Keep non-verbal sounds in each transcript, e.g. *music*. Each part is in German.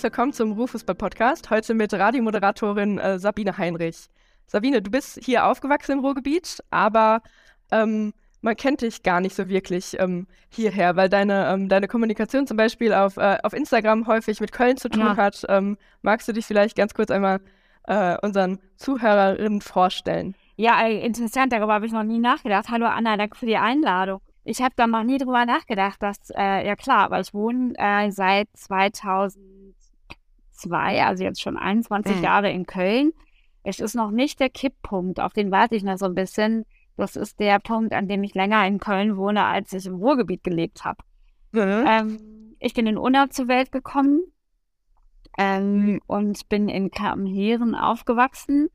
Herzlich willkommen zum Ruhrfußball-Podcast. Heute mit Radiomoderatorin äh, Sabine Heinrich. Sabine, du bist hier aufgewachsen im Ruhrgebiet, aber ähm, man kennt dich gar nicht so wirklich ähm, hierher, weil deine, ähm, deine Kommunikation zum Beispiel auf, äh, auf Instagram häufig mit Köln zu tun ja. hat. Ähm, magst du dich vielleicht ganz kurz einmal äh, unseren Zuhörerinnen vorstellen? Ja, interessant, darüber habe ich noch nie nachgedacht. Hallo Anna, danke für die Einladung. Ich habe da noch nie drüber nachgedacht, dass, äh, ja klar, weil ich wohne äh, seit 2002, also jetzt schon 21 mhm. Jahre in Köln. Es ist noch nicht der Kipppunkt, auf den warte ich noch so ein bisschen. Das ist der Punkt, an dem ich länger in Köln wohne, als ich im Ruhrgebiet gelebt habe. Mhm. Ähm, ich bin in Unna zur Welt gekommen ähm, und bin in Kappenheeren aufgewachsen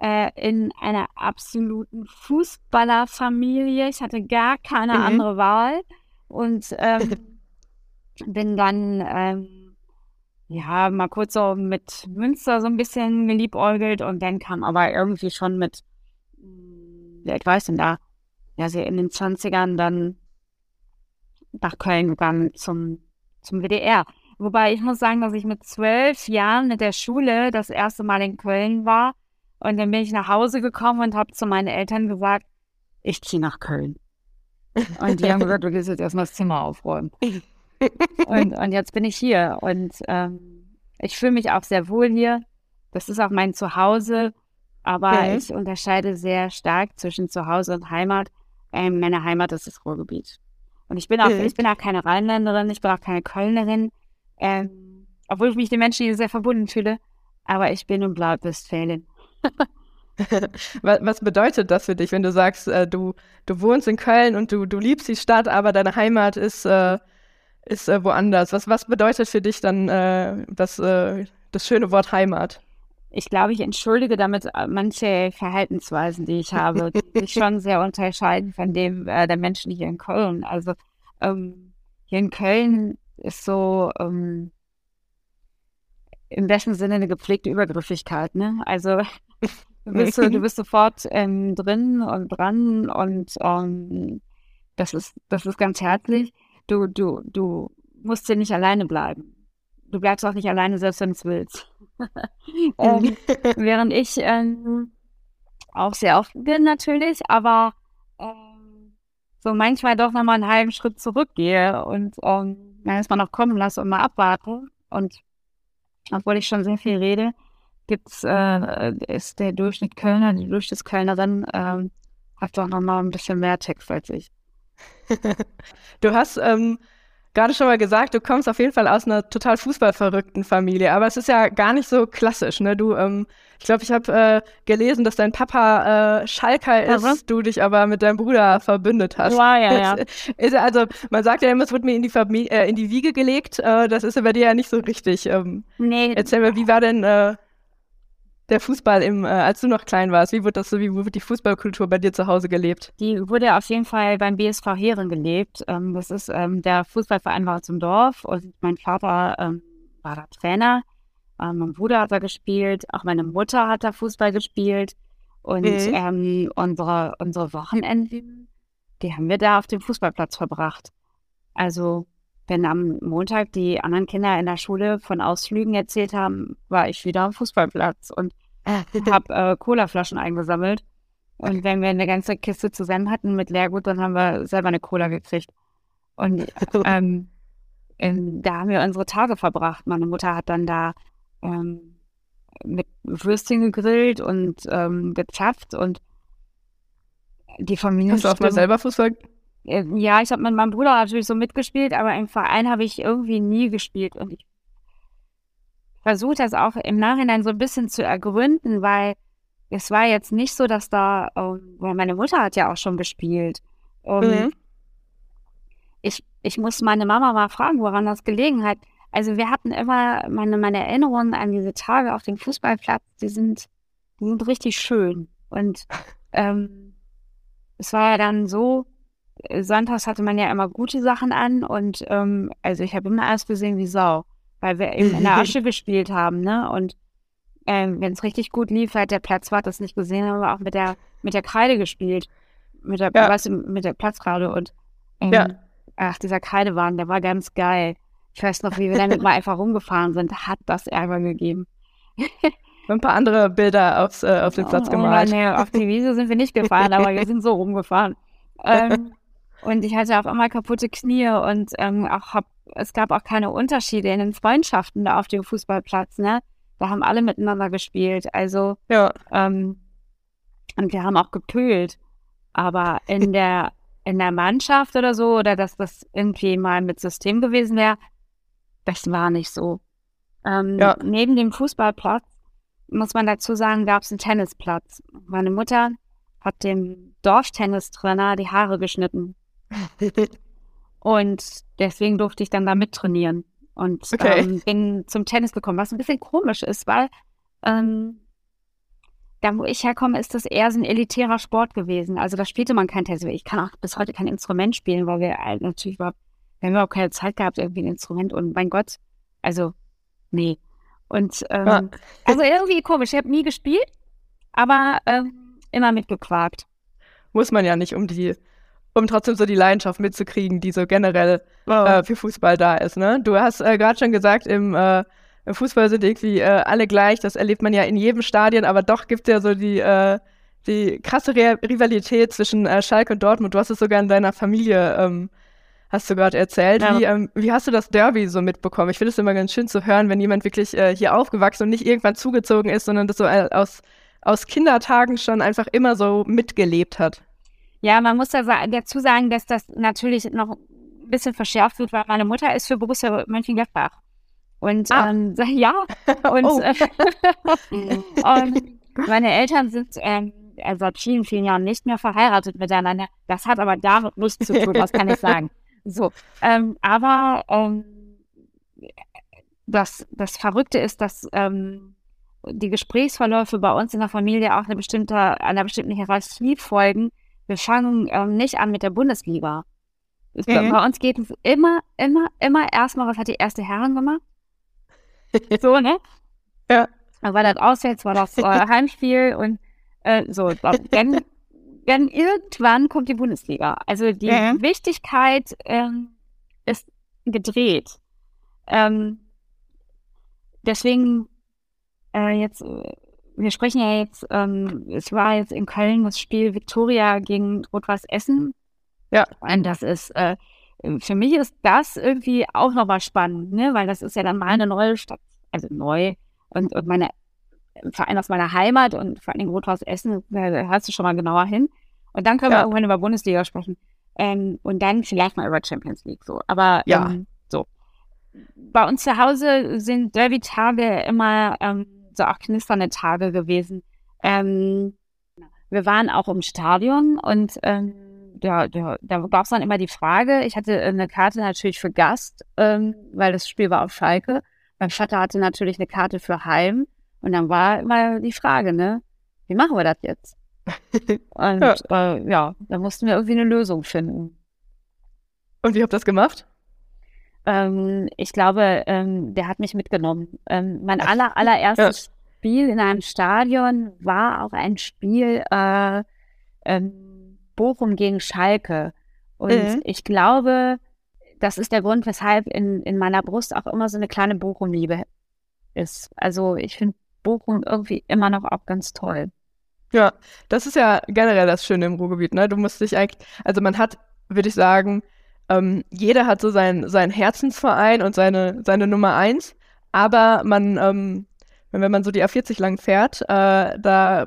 äh, in einer absoluten Fußballerfamilie. Ich hatte gar keine mhm. andere Wahl und ähm, *laughs* bin dann ähm, ja mal kurz so mit Münster so ein bisschen geliebäugelt und dann kam aber irgendwie schon mit, ja, ich weiß denn da, ja, sie in den 20ern dann nach Köln gegangen zum, zum WDR. Wobei ich muss sagen, dass ich mit zwölf Jahren mit der Schule das erste Mal in Köln war und dann bin ich nach Hause gekommen und habe zu meinen Eltern gesagt, ich ziehe nach Köln. Und die haben *laughs* gesagt, du gehst jetzt erstmal das Zimmer aufräumen. *laughs* Und, und jetzt bin ich hier. Und ähm, ich fühle mich auch sehr wohl hier. Das ist auch mein Zuhause. Aber mhm. ich unterscheide sehr stark zwischen Zuhause und Heimat. Ähm, meine Heimat ist das Ruhrgebiet. Und ich bin auch, mhm. ich bin auch keine Rheinländerin, ich bin auch keine Kölnerin. Ähm, obwohl ich mich den Menschen hier sehr verbunden fühle. Aber ich bin und bleibe Westfälin. *laughs* was bedeutet das für dich, wenn du sagst, äh, du, du wohnst in Köln und du, du liebst die Stadt, aber deine Heimat ist, äh, ist äh, woanders? Was, was bedeutet für dich dann äh, das, äh, das schöne Wort Heimat? Ich glaube, ich entschuldige damit äh, manche Verhaltensweisen, die ich habe, die sich schon sehr unterscheiden von dem der Menschen hier in Köln. Also ähm, hier in Köln ist so ähm, im besten Sinne eine gepflegte Übergriffigkeit. Ne? Also *laughs* Du bist, du bist sofort ähm, drin und dran und ähm, das ist, das ist ganz herzlich. Du, du, du musst hier nicht alleine bleiben. Du bleibst auch nicht alleine, selbst wenn du es willst. *laughs* ähm, während ich ähm, auch sehr oft bin natürlich, aber ähm, so manchmal doch nochmal einen halben Schritt zurückgehe und ähm, erstmal noch kommen lasse und mal abwarten. Und obwohl ich schon sehr viel rede, gibt's, äh, ist der Durchschnitt Kölner, die Durchschnittskölnerin ähm, hat doch nochmal ein bisschen mehr Text als ich. *laughs* du hast ähm, gerade schon mal gesagt, du kommst auf jeden Fall aus einer total fußballverrückten Familie, aber es ist ja gar nicht so klassisch, ne? Du, ähm, ich glaube, ich habe äh, gelesen, dass dein Papa äh, Schalker ist, mhm. du dich aber mit deinem Bruder verbündet hast. Ja, ja, ja. *laughs* Ist, also man sagt ja immer, es wird mir in die, Familie, äh, in die Wiege gelegt. Äh, das ist ja bei dir ja nicht so richtig. Ähm, nee. Erzähl mir, wie war denn äh, der Fußball im, äh, als du noch klein warst? Wie wird das so, wie wird die Fußballkultur bei dir zu Hause gelebt? Die wurde auf jeden Fall beim BSV Heeren gelebt. Ähm, das ist ähm, der Fußballverein war zum Dorf und mein Vater ähm, war da Trainer. Ähm, mein Bruder hat da gespielt, auch meine Mutter hat da Fußball gespielt. Und mhm. Ähm, unsere, unsere Wochenenden, die haben wir da auf dem Fußballplatz verbracht. Also wenn am Montag die anderen Kinder in der Schule von Ausflügen erzählt haben, war ich wieder am Fußballplatz und habe äh, Colaflaschen eingesammelt. Und wenn wir eine ganze Kiste zusammen hatten mit Leergut, dann haben wir selber eine Cola gekriegt. Und *laughs* ähm, in, da haben wir unsere Tage verbracht. Meine Mutter hat dann da ähm, mit Würstchen gegrillt und ähm, gezapft und die Familie. Hast du auch mal selber Fußball ja, ich habe mit meinem Bruder natürlich so mitgespielt, aber im Verein habe ich irgendwie nie gespielt. Und ich versuche das auch im Nachhinein so ein bisschen zu ergründen, weil es war jetzt nicht so, dass da, ähm, weil meine Mutter hat ja auch schon gespielt. Mhm. Ich, ich muss meine Mama mal fragen, woran das gelegen hat. Also wir hatten immer meine, meine Erinnerungen an diese Tage auf dem Fußballplatz, die sind, die sind richtig schön. Und ähm, es war ja dann so, sonntags hatte man ja immer gute Sachen an und ähm, also ich habe immer erst gesehen wie Sau, weil wir eben in der *laughs* Asche gespielt haben, ne? Und ähm, wenn es richtig gut lief, hat der Platzwart das nicht gesehen, haben wir auch mit der mit der Kreide gespielt, mit der, ja. du, mit der Platzkreide und ähm, ja. ach dieser Kreidewahn, der war ganz geil. Ich weiß noch, wie wir damit mal einfach rumgefahren sind. Hat das Ärger gegeben. ein paar andere Bilder aufs, äh, auf den Platz oh, gemalt. Oh, nee, auf die Wiese sind wir nicht gefahren, aber wir sind so rumgefahren. Ähm, und ich hatte auf einmal kaputte Knie und ähm, auch hab, es gab auch keine Unterschiede in den Freundschaften da auf dem Fußballplatz. Ne? Da haben alle miteinander gespielt. Also ja. ähm, und wir haben auch gepölt. Aber in *laughs* der in der Mannschaft oder so, oder dass das irgendwie mal mit System gewesen wäre, das war nicht so. Ähm, ja. Neben dem Fußballplatz, muss man dazu sagen, gab es einen Tennisplatz. Meine Mutter hat dem Dorftennistrainer die Haare geschnitten. Und deswegen durfte ich dann da mittrainieren und okay. ähm, bin zum Tennis gekommen, was ein bisschen komisch ist, weil ähm, da wo ich herkomme, ist das eher so ein elitärer Sport gewesen. Also da spielte man kein Tennis. Ich kann auch bis heute kein Instrument spielen, weil wir halt natürlich überhaupt, wir haben überhaupt keine Zeit gehabt, irgendwie ein Instrument und mein Gott, also nee. Und ähm, ja. also irgendwie komisch. Ich habe nie gespielt, aber ähm, immer mitgequakt. Muss man ja nicht, um die, um trotzdem so die Leidenschaft mitzukriegen, die so generell oh. äh, für Fußball da ist. Ne? Du hast äh, gerade schon gesagt, im äh, im Fußball sind irgendwie äh, alle gleich. Das erlebt man ja in jedem Stadion, aber doch gibt es ja so die, äh, die krasse Re Rivalität zwischen äh, Schalke und Dortmund. Du hast es sogar in deiner Familie, ähm, hast du gerade erzählt. Ja. Wie, ähm, wie hast du das Derby so mitbekommen? Ich finde es immer ganz schön zu hören, wenn jemand wirklich hier aufgewachsen und nicht irgendwann zugezogen ist, sondern das so aus, aus Kindertagen schon einfach immer so mitgelebt hat. Ja, man muss da dazu sagen, dass das natürlich noch ein bisschen verschärft wird, weil meine Mutter ist für Borussia Mönchengladbach. Und ah. ähm, *laughs* ja, und, oh. *laughs* und, meine Eltern sind ähm, seit vielen, vielen Jahren nicht mehr verheiratet miteinander. Das hat aber damit nichts zu tun, was kann ich sagen. *laughs* So, ähm, aber ähm, das, das Verrückte ist, dass ähm, die Gesprächsverläufe bei uns in der Familie auch eine bestimmte, einer bestimmten Hierarchie folgen. Wir fangen ähm, nicht an mit der Bundesliga. Mhm. Bei uns geht es immer, immer, immer erstmal, was hat die erste Herren gemacht? *laughs* so, ne? Ja. Dann war das auswärts, war das äh, *laughs* Heimspiel und äh, so. Dann, dann irgendwann kommt die Bundesliga. Also die ja. Wichtigkeit ähm, ist gedreht. Ähm, deswegen äh, jetzt, äh, wir sprechen ja jetzt, ähm, es war jetzt in Köln das Spiel Viktoria gegen Rot-Weiß Essen. Ja. Und das ist äh, für mich ist das irgendwie auch nochmal spannend, ne? weil das ist ja dann mal eine neue Stadt, also neu und, und meine Verein aus meiner Heimat und vor allem Rothaus Essen, da hörst du schon mal genauer hin. Und dann können ja. wir irgendwann über Bundesliga sprechen. Ähm, und dann vielleicht mal über Champions League so. Aber ja. Ähm, so. Bei uns zu Hause sind Derby-Tage immer ähm, so auch knisternde Tage gewesen. Ähm, wir waren auch im Stadion und ähm, da, da, da gab es dann immer die Frage, ich hatte eine Karte natürlich für Gast, ähm, weil das Spiel war auf Schalke. Mein Vater hatte natürlich eine Karte für Heim. Und dann war immer die Frage, ne, wie machen wir das jetzt? *laughs* Und ja. Äh, ja, da mussten wir irgendwie eine Lösung finden. Und wie habt ihr das gemacht? Ähm, ich glaube, ähm, der hat mich mitgenommen. Ähm, mein aller, allererstes ja. Spiel in einem Stadion war auch ein Spiel, äh, ähm, Bochum gegen Schalke. Und mhm. ich glaube, das ist der Grund, weshalb in, in meiner Brust auch immer so eine kleine Bochum-Liebe ist. Also ich finde Bochum irgendwie immer noch auch ganz toll. Ja, das ist ja generell das Schöne im Ruhrgebiet, ne? Du musst dich eigentlich, also man hat, würde ich sagen, ähm, jeder hat so seinen sein Herzensverein und seine, seine Nummer eins, aber man, ähm, wenn man so die A40 lang fährt, äh, da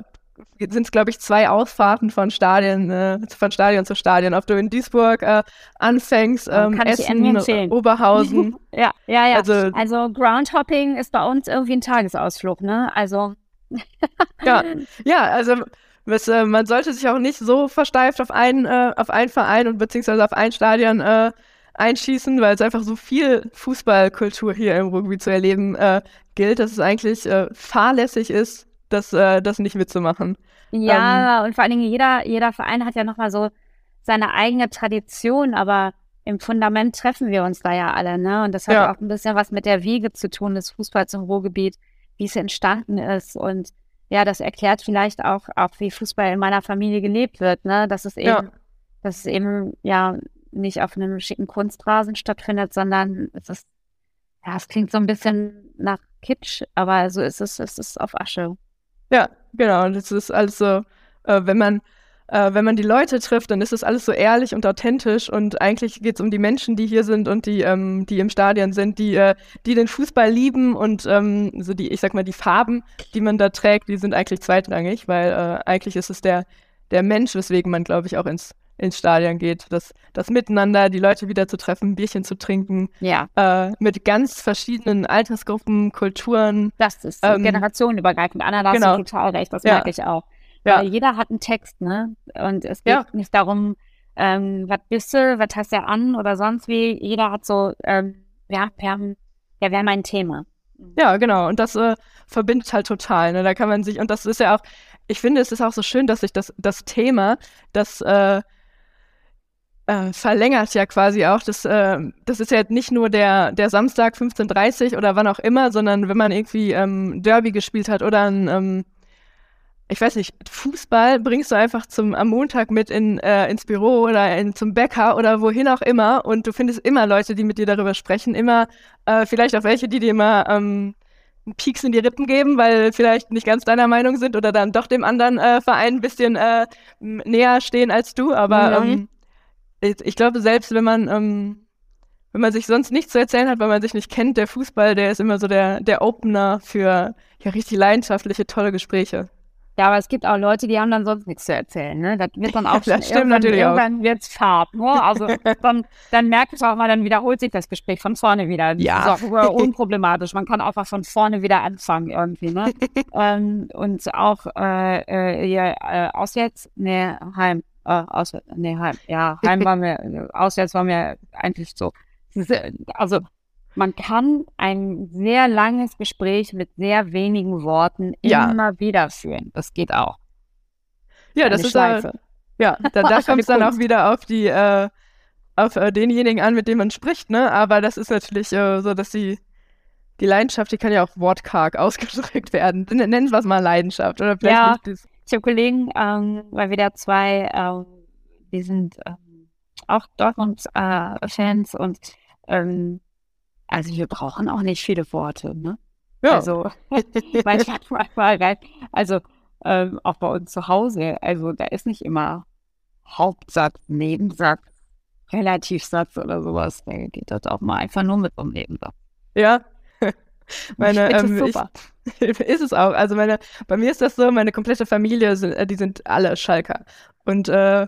sind es, glaube ich, zwei Ausfahrten von Stadien, äh, von Stadion zu Stadion. Ob du in Duisburg äh, anfängst, ähm, Essen, Oberhausen. *laughs* ja, ja, ja. Also, also Groundhopping ist bei uns irgendwie ein Tagesausflug, ne? Also. ja, ja, also was, äh, man sollte sich auch nicht so versteift auf einen, äh, auf einen Verein und beziehungsweise auf ein Stadion äh, einschießen, weil es einfach so viel Fußballkultur hier im Ruhrgebiet zu erleben äh, gilt, dass es eigentlich äh, fahrlässig ist, das, äh, das nicht mitzumachen. Ja, ähm, und vor allen Dingen jeder, jeder Verein hat ja nochmal so seine eigene Tradition, aber im Fundament treffen wir uns da ja alle, ne? Und das hat ja. auch ein bisschen was mit der Wiege zu tun des Fußballs im Ruhrgebiet, wie es entstanden ist. Und ja, das erklärt vielleicht auch, auch wie Fußball in meiner Familie gelebt wird, ne? Dass es eben, ja. dass es eben ja nicht auf einem schicken Kunstrasen stattfindet, sondern es ist ja, es klingt so ein bisschen nach Kitsch, aber so ist es, es ist auf Asche. Ja, genau. Und es ist alles so, äh, wenn man äh, wenn man die Leute trifft, dann ist es alles so ehrlich und authentisch und eigentlich geht es um die Menschen, die hier sind und die, ähm, die im Stadion sind, die, äh, die den Fußball lieben und ähm, so die, ich sag mal, die Farben, die man da trägt, die sind eigentlich zweitrangig, weil äh, eigentlich ist es der, der Mensch, weswegen man, glaube ich, auch ins, ins Stadion geht. Das, das Miteinander, die Leute wieder zu treffen, ein Bierchen zu trinken. Ja. Äh, mit ganz verschiedenen Altersgruppen, Kulturen. Das ist ähm, generationenübergreifend. Anna, da genau. hast du total recht, das ja. merke ich auch. Ja. Weil jeder hat einen Text, ne? Und es geht ja. nicht darum, ähm, was bist du, was hast du an oder sonst wie. Jeder hat so, ähm, ja, wir haben, ja, wir haben ein Thema. Ja, genau. Und das äh, verbindet halt total. Ne? Da kann man sich, und das ist ja auch, ich finde, es ist auch so schön, dass sich das, das Thema, das äh, äh, verlängert ja quasi auch. Das, äh, das ist ja nicht nur der, der Samstag 15.30 oder wann auch immer, sondern wenn man irgendwie ähm, Derby gespielt hat oder ein ähm, ich weiß nicht, Fußball bringst du einfach zum, am Montag mit in, äh, ins Büro oder in, zum Bäcker oder wohin auch immer und du findest immer Leute, die mit dir darüber sprechen, immer äh, vielleicht auch welche, die dir immer ähm, einen Pieks in die Rippen geben, weil vielleicht nicht ganz deiner Meinung sind oder dann doch dem anderen äh, Verein ein bisschen äh, näher stehen als du, aber mhm. ähm, ich, ich, glaube, selbst wenn man ähm, wenn man sich sonst nichts zu erzählen hat, weil man sich nicht kennt, der Fußball, der ist immer so der, der Opener für ja richtig leidenschaftliche, tolle Gespräche. Ja, aber es gibt auch Leute, die haben dann sonst nichts zu erzählen. Ne? Das wird dann *laughs* auch das stimmt irgendwann, natürlich irgendwann wird's Farb. Ne? Also dann, dann merkt es auch mal, dann wiederholt sich das Gespräch von vorne wieder. Das ja. ist auch *laughs* unproblematisch. Man kann einfach von vorne wieder anfangen irgendwie. Ne? *laughs* ähm, und auch äh, äh, hier, äh, auswärts, nee, heim. Äh, auswärts, nee, heim. Ja, heim war mir, auswärts war mir eigentlich so. Also man kann ein sehr langes Gespräch mit sehr wenigen Worten ja. immer wieder führen. Das geht auch. Ja, das ist Schleife. Ja, da, *laughs* da kommt es dann auch wieder auf die äh, auf äh, denjenigen an, mit dem man spricht, ne? Aber das ist natürlich äh, so, dass die die Leidenschaft, die kann ja auch wortkarg *laughs* ausgedrückt werden. Nennen wir es mal Leidenschaft oder vielleicht ja, Ich habe Kollegen, ähm, weil wir da zwei, ähm, die sind ähm, auch Dortmund-Fans äh, und ähm, also wir brauchen auch nicht viele Worte, ne? Ja. Also *laughs* manchmal rein, also ähm, auch bei uns zu Hause, also da ist nicht immer Hauptsatz, Nebensatz, Relativsatz oder sowas. Da geht das auch mal einfach nur mit um Nebensatz. Ja. *laughs* meine, ähm, ich, *laughs* ist es auch. Also meine, bei mir ist das so, meine komplette Familie, sind, äh, die sind alle Schalker. Und äh,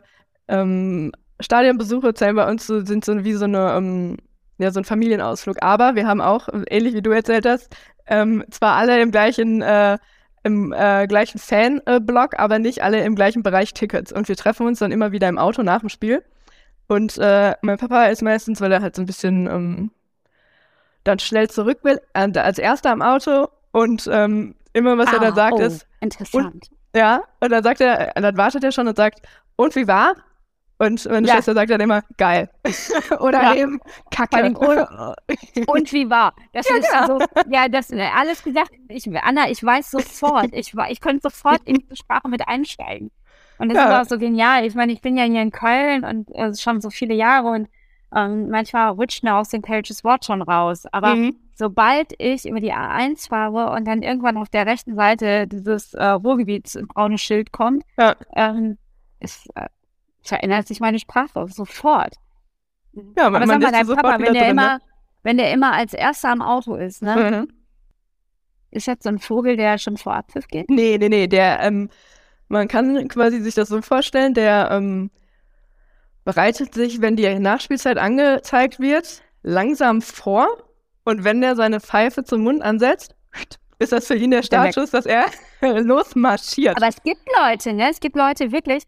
ähm, Stadionbesuche zählen bei uns so, sind so wie so eine ähm, ja, so ein Familienausflug. Aber wir haben auch, ähnlich wie du erzählt hast, ähm, zwar alle im gleichen, äh, im äh, gleichen Fan-Blog, aber nicht alle im gleichen Bereich Tickets. Und wir treffen uns dann immer wieder im Auto nach dem Spiel. Und äh, mein Papa ist meistens, weil er halt so ein bisschen ähm, dann schnell zurück will, als erster am Auto und ähm, immer was ah, er da sagt oh, ist. Interessant. Und, ja, und dann sagt er, dann wartet er schon und sagt, und wie war? Und meine ja. Schwester sagt dann immer, geil. *laughs* Oder ja. eben, kacke. *laughs* und wie war? Das ja, ist ja. so, ja, das äh, alles gesagt. Ich, Anna, ich weiß sofort, ich, ich könnte sofort in die Sprache mit einsteigen. Und das ja. ist auch so genial. Ich meine, ich bin ja hier in Köln und äh, schon so viele Jahre und ähm, manchmal rutscht mir aus dem kölsches Wort schon raus. Aber mhm. sobald ich über die A1 fahre und dann irgendwann auf der rechten Seite dieses äh, Ruhrgebiets braune Schild kommt, ja. ähm, ist, äh, verändert sich meine Sprache sofort. Ja, Aber sag mal, dein Papa, wenn der drin, immer, ne? wenn der immer als erster am Auto ist, ne? Mhm. Ist jetzt so ein Vogel, der schon vor Abpfiff geht? Nee, nee, nee, der, ähm, man kann quasi sich das so vorstellen, der ähm, bereitet sich, wenn die Nachspielzeit angezeigt wird, langsam vor und wenn der seine Pfeife zum Mund ansetzt, ist das für ihn der Startschuss, dass er *laughs* losmarschiert. Aber es gibt Leute, ne? Es gibt Leute wirklich,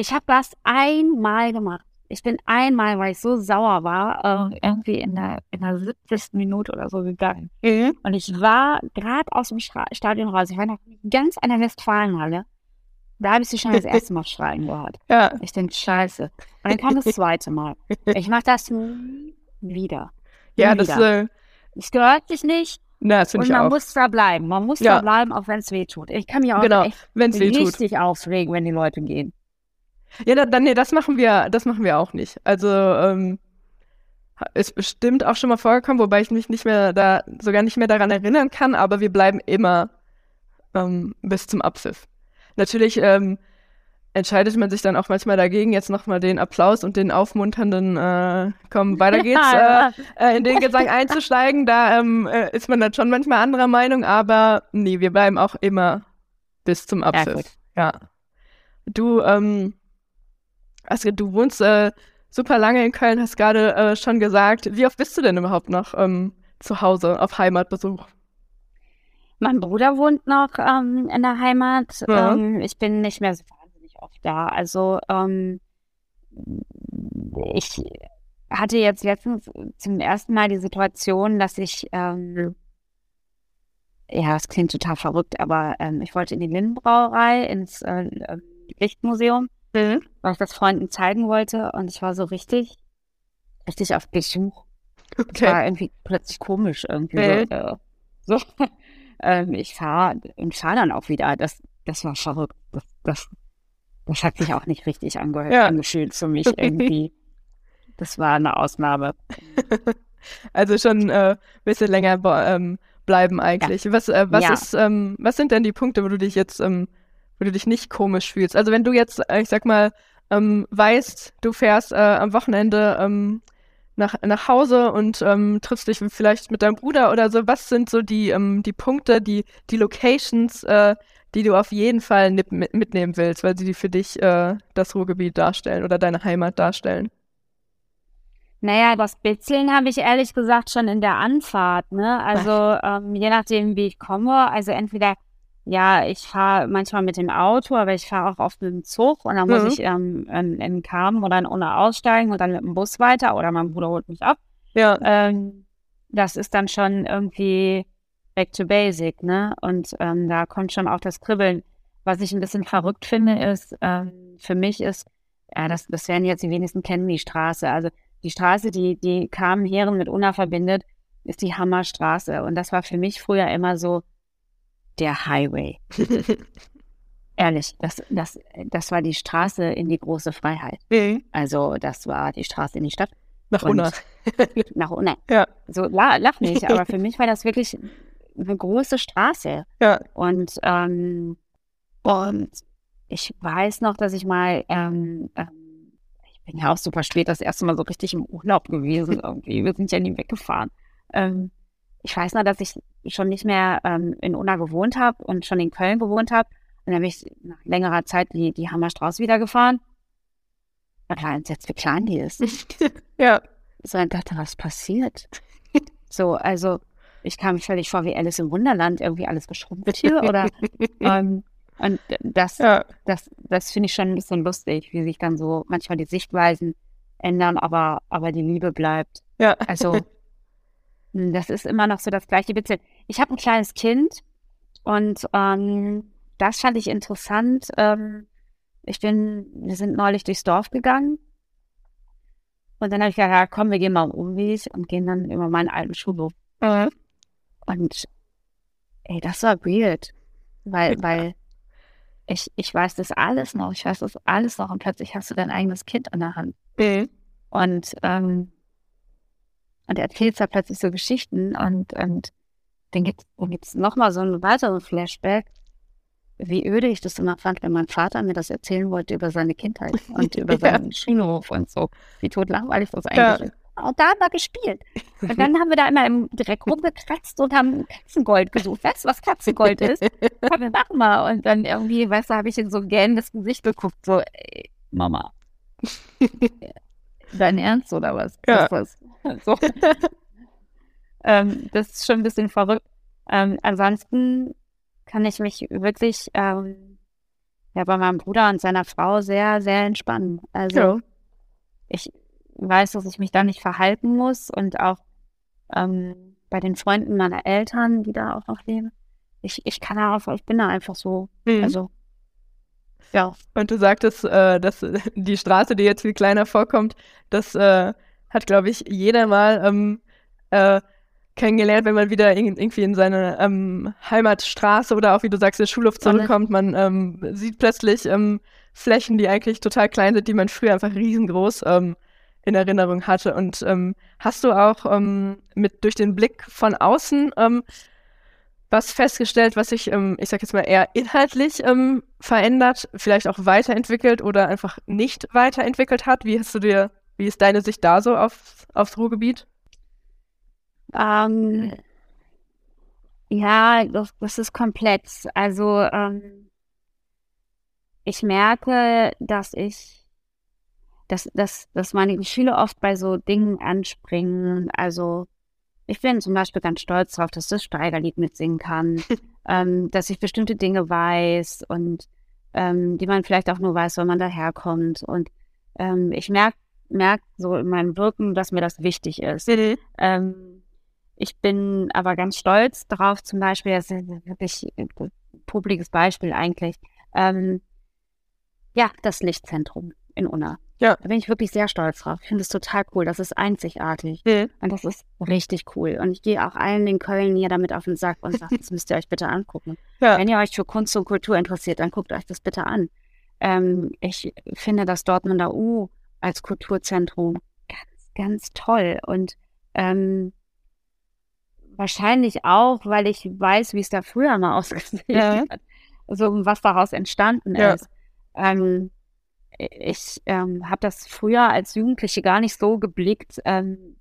ich habe das einmal gemacht. Ich bin einmal, weil ich so sauer war, äh, irgendwie in der, in der 70. Minute oder so gegangen. Mhm. Und ich war gerade aus dem Schra Stadion raus. Ich war noch ganz an der Westfalenhalle. Da habe ich sie schon das *laughs* erste Mal schreien gehört. Ja. Ich denke, scheiße. Und dann kam das *laughs* zweite Mal. Ich mache das nie wieder. Nie ja, das wieder. Äh, es gehört sich nicht. Na, das und man auch. muss da bleiben. Man muss ja. da bleiben, auch wenn es weh tut. Ich kann mich auch genau, echt richtig aufregen, wenn die Leute gehen. Ja, dann, nee, das machen wir, das machen wir auch nicht. Also, ähm, ist bestimmt auch schon mal vorgekommen, wobei ich mich nicht mehr da, sogar nicht mehr daran erinnern kann, aber wir bleiben immer ähm, bis zum Abpfiff. Natürlich ähm, entscheidet man sich dann auch manchmal dagegen, jetzt nochmal den Applaus und den aufmunternden, äh, komm, weiter *laughs* geht's, äh, äh, in den Gesang einzusteigen. Da ähm, äh, ist man dann schon manchmal anderer Meinung, aber nee, wir bleiben auch immer bis zum Abpfiff. Ja. ja. Du, ähm, also du wohnst äh, super lange in Köln, hast gerade äh, schon gesagt. Wie oft bist du denn überhaupt noch ähm, zu Hause auf Heimatbesuch? Mein Bruder wohnt noch ähm, in der Heimat. Ja. Ähm, ich bin nicht mehr so wahnsinnig oft da. Also ähm, ich hatte jetzt letztens zum ersten Mal die Situation, dass ich, ähm, ja, es klingt total verrückt, aber ähm, ich wollte in die Lindenbrauerei, ins äh, Lichtmuseum, mhm. weil ich das Freunden zeigen wollte und ich war so richtig, richtig auf Besuch. Okay. War irgendwie plötzlich komisch irgendwie. Mhm. So, äh, so. *laughs* ähm, ich fahre und fahre dann auch wieder. Das, das war verrückt. Das, das, das hat sich auch nicht richtig ange ja. angefühlt für mich irgendwie. *laughs* Das war eine Ausnahme. *laughs* Also schon ein äh, bisschen länger ähm, bleiben eigentlich. Ja. Was, äh, was, ja. ist, ähm, was sind denn die Punkte, wo du dich jetzt ähm, wo du dich nicht komisch fühlst. Also wenn du jetzt, äh, ich sag mal, ähm, weißt, du fährst äh, am Wochenende ähm, nach, nach Hause und ähm, triffst dich vielleicht mit deinem Bruder oder so, was sind so die, ähm, die Punkte, die, die Locations, äh, die du auf jeden Fall mit, mitnehmen willst, weil sie für dich äh, das Ruhrgebiet darstellen oder deine Heimat darstellen? Naja, das Bitzeln habe ich ehrlich gesagt schon in der Anfahrt, ne? Also ähm, je nachdem, wie ich komme, also entweder ja, ich fahre manchmal mit dem Auto, aber ich fahre auch oft mit dem Zug und dann mhm. muss ich ähm, in, in Kamen oder in Unna aussteigen und dann mit dem Bus weiter oder mein Bruder holt mich ab. Ja. Ähm, das ist dann schon irgendwie back to basic, ne? Und ähm, da kommt schon auch das Kribbeln. Was ich ein bisschen verrückt finde, ist, ähm, für mich ist, ja, das, das werden jetzt die wenigsten kennen, die Straße. Also die Straße, die, die Kamen Heeren mit Unna verbindet, ist die Hammerstraße. Und das war für mich früher immer so, der Highway. Ehrlich, das, das, das war die Straße in die große Freiheit. Mhm. Also das war die Straße in die Stadt. Nach Unna. *laughs* nach Unna. Ja. So, la, lach nicht, aber *laughs* für mich war das wirklich eine große Straße. Ja. Und, ähm, und ich weiß noch, dass ich mal, ähm, ähm, ich bin ja auch super spät das erste Mal so richtig im Urlaub gewesen *laughs* irgendwie. Wir sind ja nie weggefahren. Ähm, ich weiß noch, dass ich schon nicht mehr ähm, in Unna gewohnt habe und schon in Köln gewohnt habe. Und dann bin ich nach längerer Zeit die, die Hammerstraße wieder gefahren. Na klar, jetzt wie klein die ist. *laughs* ja. So, ich dachte, was passiert? so, also ich kam mich völlig vor wie Alice im Wunderland, irgendwie alles geschrumpft hier oder *laughs* ähm, und das, ja. das, das finde ich schon ein bisschen lustig, wie sich dann so manchmal die Sichtweisen ändern, aber, aber die Liebe bleibt. Ja. Also *laughs* das ist immer noch so das gleiche Witzel. Ich habe ein kleines Kind und ähm, das fand ich interessant. Ähm, ich bin, wir sind neulich durchs Dorf gegangen und dann habe ich gesagt, ja, komm, wir gehen mal um Umweg und gehen dann über meinen alten Schulhof. Mhm. Und ey, das war weird, weil, *laughs* weil ich, ich weiß das alles noch, ich weiß das alles noch und plötzlich hast du dein eigenes Kind an der Hand. Mhm. Und ähm, und er erzählt da plötzlich so Geschichten und, und dann gibt es nochmal so einen weiteren Flashback, wie öde ich das immer fand, wenn mein Vater mir das erzählen wollte über seine Kindheit *laughs* und über ja. seinen Schulhof und so. Wie tot langweilig das eigentlich ist. Und da haben wir gespielt. Und dann haben wir da immer im Dreck rumgekratzt und haben Katzengold gesucht. Weißt du, was Katzengold ist? *laughs* Komm, wir machen mal. Und dann irgendwie, weißt du, habe ich in so ein gähnendes Gesicht geguckt, so, ey, Mama. *laughs* Dein Ernst oder was? Ja. Was, *laughs* so. ähm, das ist schon ein bisschen verrückt. Ähm, ansonsten kann ich mich wirklich ähm, ja, bei meinem Bruder und seiner Frau sehr, sehr entspannen. Also ja. ich weiß, dass ich mich da nicht verhalten muss und auch ähm, bei den Freunden meiner Eltern, die da auch noch leben. Ich, ich kann da einfach, ich bin da einfach so. Mhm. Also ja. Und du sagtest, äh, dass die Straße, die jetzt viel kleiner vorkommt, das äh, hat, glaube ich, jeder mal ähm, äh, kennengelernt, wenn man wieder in, irgendwie in seine ähm, Heimatstraße oder auch, wie du sagst, der Schulhof zurückkommt. Man ähm, sieht plötzlich ähm, Flächen, die eigentlich total klein sind, die man früher einfach riesengroß ähm, in Erinnerung hatte. Und ähm, hast du auch mit durch den Blick von außen was festgestellt, was sich, ähm, ich sag jetzt mal, eher inhaltlich ähm, verändert, vielleicht auch weiterentwickelt oder einfach nicht weiterentwickelt hat? Wie hast du dir, wie ist deine Sicht da so auf, aufs Ruhrgebiet? Ähm, ja, das, das ist komplex. Also ähm, ich merke, dass ich, dass, dass, dass meine Gefühle oft bei so Dingen anspringen. Also ich bin zum Beispiel ganz stolz darauf, dass das Steigerlied mitsingen kann, *laughs* ähm, dass ich bestimmte Dinge weiß und ähm, die man vielleicht auch nur weiß, wenn man daherkommt. Und ähm, ich merke merk so in meinem Wirken, dass mir das wichtig ist. Mhm. Ähm, ich bin aber ganz stolz darauf, zum Beispiel, das ist wirklich ein publikes Beispiel eigentlich, ähm, ja, das Lichtzentrum in Unna. Ja. Da bin ich wirklich sehr stolz drauf. Ich finde es total cool. Das ist einzigartig. Mhm. Und das ist richtig cool. Und ich gehe auch allen in Köln hier damit auf den Sack und sage, das müsst ihr euch bitte angucken. *laughs* Ja. Wenn ihr euch für Kunst und Kultur interessiert, dann guckt euch das bitte an. Ähm, ich finde das Dortmunder U als Kulturzentrum ganz, ganz toll. Und ähm, wahrscheinlich auch, weil ich weiß, wie es da früher mal *laughs* ausgesehen ja. hat. Also was daraus entstanden ja. ist. Ähm, ich ähm, habe das früher als Jugendliche gar nicht so geblickt, ähm,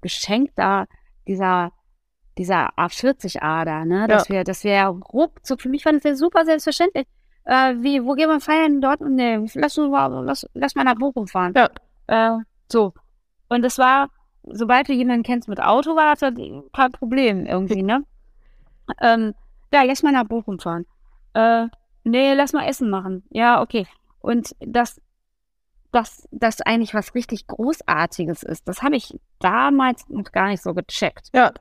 Geschenk da dieser dieser A40-Ader, ne? Dass ja. wir, dass wir ruckzuck, für mich war das ja super selbstverständlich. Äh, wie, wo gehen wir feiern dort? Und nee, lass, lass, lass mal nach Bochum fahren. Ja. Äh, so. Und das war, sobald du jemanden kennst mit Auto, war das kein Problem irgendwie, ne? *laughs* ähm, ja, lass mal nach Bochum fahren. Äh, nee, lass mal Essen machen. Ja, okay. Und das, das, das eigentlich was richtig Großartiges ist, das habe ich damals noch gar nicht so gecheckt. Ja.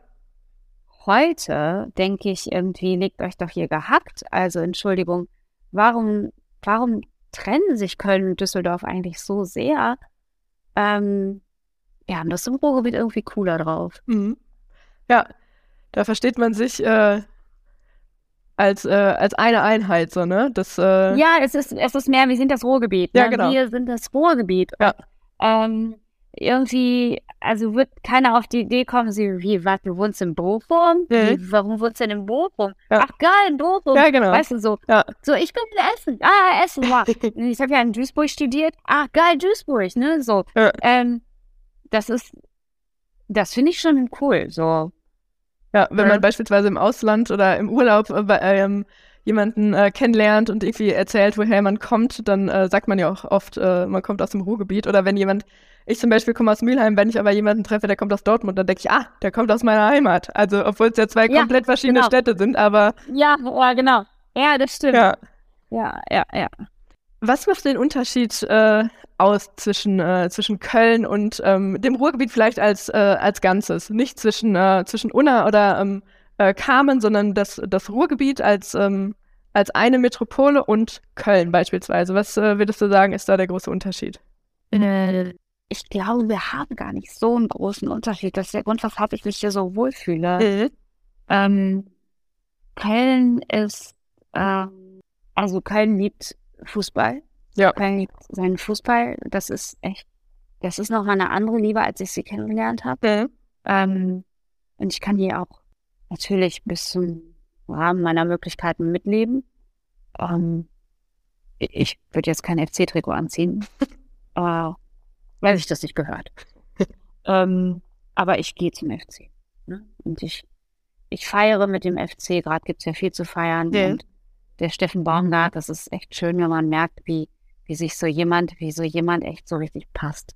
Heute denke ich irgendwie, legt euch doch hier gehackt. Also Entschuldigung, warum, warum trennen sich Köln und Düsseldorf eigentlich so sehr? Ähm, ja, und das im Ruhrgebiet irgendwie cooler drauf. Mhm. Ja, da versteht man sich äh, als, äh, als eine Einheit, so, ne? Das, äh, ja, es ist, es ist mehr, wir sind das Ruhrgebiet. Ne? Ja, genau. Wir sind das Ruhrgebiet. Ja. Ähm, irgendwie, also wird keiner auf die Idee kommen, sie, wie, was, du wohnst in Bochum? Mhm. Wie, warum wohnst du denn in Bochum? Ja. Ach geil, in Bochum. Ja, genau. Weißt du, so. Ja. So, ich bin in Essen. Ah, Essen, wow. *laughs* ich habe ja in Duisburg studiert. Ach geil, Duisburg, ne? So. Ja. Ähm, das ist, das finde ich schon cool, so. Ja, wenn man beispielsweise im Ausland oder im Urlaub äh, ähm, jemanden äh, kennenlernt und irgendwie erzählt, woher man kommt, dann äh, sagt man ja auch oft, äh, man kommt aus dem Ruhrgebiet. Oder wenn jemand, ich zum Beispiel komme aus Mülheim, wenn ich aber jemanden treffe, der kommt aus Dortmund, dann denke ich, ah, der kommt aus meiner Heimat. Also, obwohl es ja zwei ja, komplett verschiedene genau. Städte sind, aber. Ja, ja, genau. Ja, das stimmt. Ja, ja, ja. ja. Was macht den Unterschied äh, aus zwischen, äh, zwischen Köln und ähm, dem Ruhrgebiet vielleicht als, äh, als Ganzes? Nicht zwischen, äh, zwischen Unna oder ähm, äh, Kamen, sondern das, das Ruhrgebiet als, ähm, als eine Metropole und Köln beispielsweise. Was äh, würdest du sagen, ist da der große Unterschied? Ich glaube, wir haben gar nicht so einen großen Unterschied. Das ist der Grund, weshalb ich mich hier so wohlfühle. Mhm. Ähm, Köln ist, ähm, also Köln liebt Fußball. Ja. Köln liebt seinen Fußball. Das ist echt, das ist nochmal eine andere Liebe, als ich sie kennengelernt habe. Mhm. Ähm, und ich kann die auch natürlich bis zum Rahmen meiner Möglichkeiten mitleben. Ähm, ich würde jetzt kein FC-Trikot anziehen, *laughs* aber weil ich das nicht gehört. *laughs* ähm, aber ich gehe zum FC. Ne? Und ich, ich feiere mit dem FC, gerade gibt es ja viel zu feiern. Ja. Und der Steffen Baumgart, das ist echt schön, wenn man merkt, wie, wie sich so jemand, wie so jemand echt so richtig passt.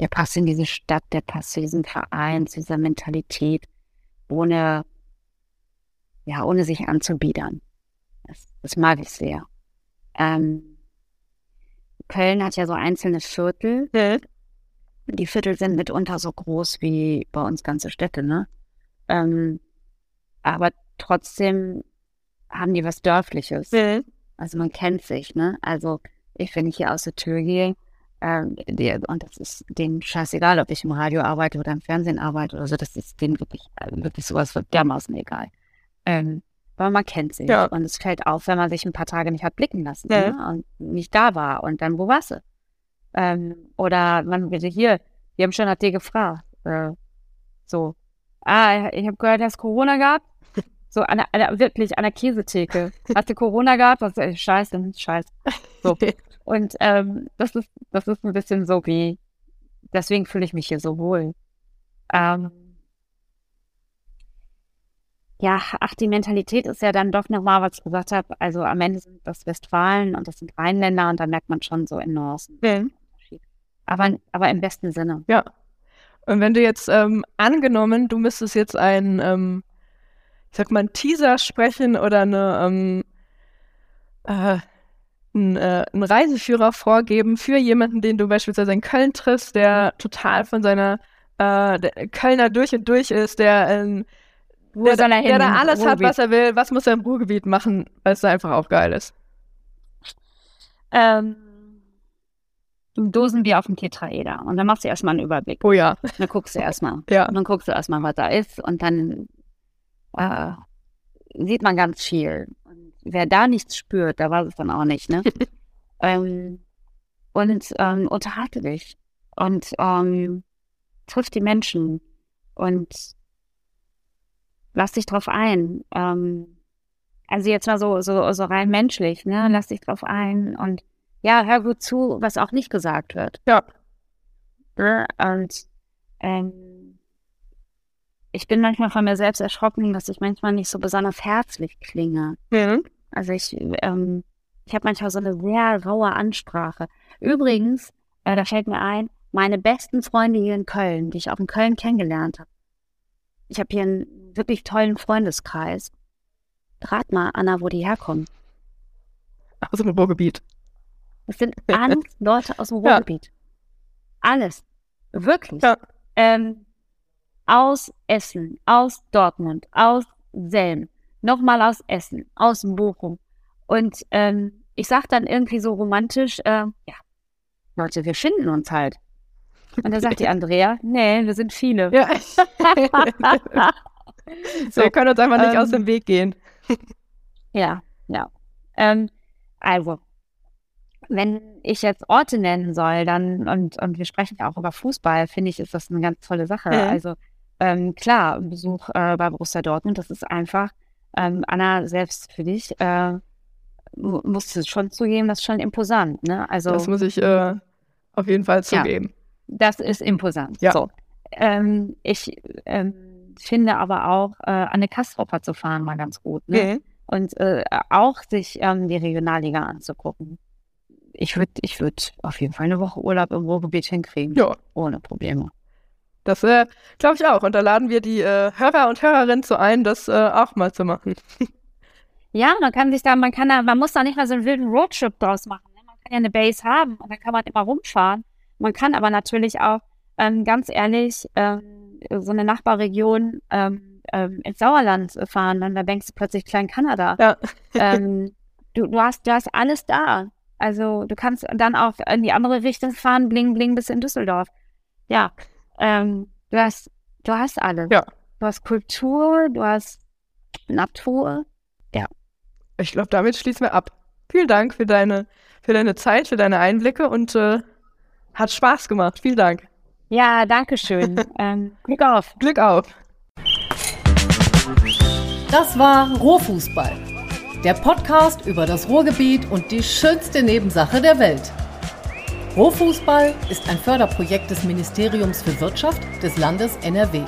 Der passt in diese Stadt, der passt zu diesem Verein, zu dieser Mentalität, ohne, ja, ohne sich anzubiedern. Das, das mag ich sehr. Ähm, Köln hat ja so einzelne Viertel. Mhm. Die Viertel sind mitunter so groß wie bei uns ganze Städte, ne? Ähm, aber trotzdem haben die was Dörfliches. Mhm. Also man kennt sich, ne? Also ich, wenn ich hier aus der Tür gehe, ähm, die, und das ist denen scheißegal, ob ich im Radio arbeite oder im Fernsehen arbeite oder so, das ist denen wirklich, also wirklich sowas von dermaßen egal. Ähm, aber man kennt sich ja. und es fällt auf, wenn man sich ein paar Tage nicht hat blicken lassen ja. ne? und nicht da war und dann, wo warst du? Ähm, oder man bitte hier, wir haben schon nach dir gefragt. Äh, so. Ah, ich habe gehört, dass Corona gab. *laughs* So, an der, an der, wirklich an der Käsetheke. Hast du Corona gehabt? Was, äh, scheiße, scheiße. So. *laughs* Und ähm, das ist, das ist ein bisschen so wie, deswegen fühle ich mich hier so wohl. Ähm, ja, ach, die Mentalität ist ja dann doch nochmal, was ich gesagt habe. Also am Ende sind das Westfalen und das sind Rheinländer und da merkt man schon so in Nuancen. Mhm. Aber, aber im besten Sinne. Ja. Und wenn du jetzt ähm, angenommen, du müsstest jetzt ein, ähm, ich sag mal, einen Teaser sprechen oder eine, ähm, äh, einen, äh, einen Reiseführer vorgeben für jemanden, den du beispielsweise in Köln triffst, der total von seiner äh, der Kölner durch und durch ist, der, ähm, Wo der, soll er hin? der da alles hat, was er will. Was muss er im Ruhrgebiet machen, weil es da einfach auch geil ist? Ähm, ein Dosenbier auf dem Tetraeder. Und dann machst du erstmal einen Überblick. Oh ja, Dann guckst du erstmal. *laughs* ja. Und dann guckst du erstmal, was da ist. Und dann äh, sieht man ganz viel. Und wer da nichts spürt, da war es dann auch nicht, ne? *laughs* ähm, und ähm, unterhalte dich. Und ähm, triff die Menschen. Und lass dich drauf ein. Ähm, also jetzt mal so, so, so rein menschlich, ne? Lass dich drauf ein. Und ja, hör gut zu, was auch nicht gesagt wird. Ja. Ne? Und ähm, ich bin manchmal von mir selbst erschrocken, dass ich manchmal nicht so besonders herzlich klinge. Mhm. Also ich, ähm, ich habe manchmal so eine sehr raue Ansprache. Übrigens, äh, da fällt mir ein, meine besten Freunde hier in Köln, die ich auch in Köln kennengelernt habe. Ich habe hier einen wirklich tollen Freundeskreis. Rat mal, Anna, wo die herkommen. Aus dem Ruhrgebiet. Das sind *laughs* alles Leute aus dem Ja. Ruhrgebiet. Alles. Wirklich. Ja. Ähm, aus Essen, aus Dortmund, aus Selm, nochmal aus Essen, aus Bochum. Und ähm, ich sag dann irgendwie so romantisch, äh, ja, Leute, wir finden uns halt. Und da sagt die Andrea, nee, wir sind viele. Ja. *laughs* So, Wir können uns einfach nicht ähm, aus dem Weg gehen. Ja, ja. Ähm, also, wenn ich jetzt Orte nennen soll, dann, und, und wir sprechen ja auch über Fußball, finde ich, ist das eine ganz tolle Sache. Mhm. Also, ähm, klar, ein Besuch äh, bei Borussia Dortmund, das ist einfach, ähm, Anna, selbst für dich, äh, mu- musst du schon zugeben, das ist schon imposant, ne? Also, Das muss ich äh, auf jeden Fall zugeben. Das ist imposant. Ja. So. Ähm, ich ähm, finde aber auch, äh, Anne Kastropper zu fahren mal ganz gut. Ne? Mhm. und äh, auch sich ähm, die Regionalliga anzugucken. Ich würde ich würd auf jeden Fall eine Woche Urlaub im Ruhrgebiet hinkriegen. Ja, Ohne Probleme. das äh, glaube ich auch. Und da laden wir die äh, Hörer und Hörerinnen zu ein, das äh, auch mal zu machen. *laughs* Ja, man kann sich da, man kann da, man muss da nicht mal so einen wilden Roadtrip draus machen. Ne? Man kann ja eine Base haben und dann kann man immer rumfahren. Man kann aber natürlich auch, ähm, ganz ehrlich, ähm, so eine Nachbarregion ähm, ähm, ins Sauerland fahren, dann da denkst du plötzlich Klein Kanada. Ja. *laughs* ähm, du, du, hast, du hast alles da. Also du kannst dann auch in die andere Richtung fahren, bling, bling bis in Düsseldorf. Ja, ähm, du hast, du hast alles. Ja. Du hast Kultur, du hast Natur. Ich glaube, damit schließen wir ab. Vielen Dank für deine, für deine Zeit, für deine Einblicke und äh, hat Spaß gemacht. Vielen Dank. Ja, danke schön. *laughs* ähm, Glück auf. Glück auf. Das war Rohfußball, der Podcast über das Ruhrgebiet und die schönste Nebensache der Welt. Rohfußball ist ein Förderprojekt des Ministeriums für Wirtschaft des Landes NRW.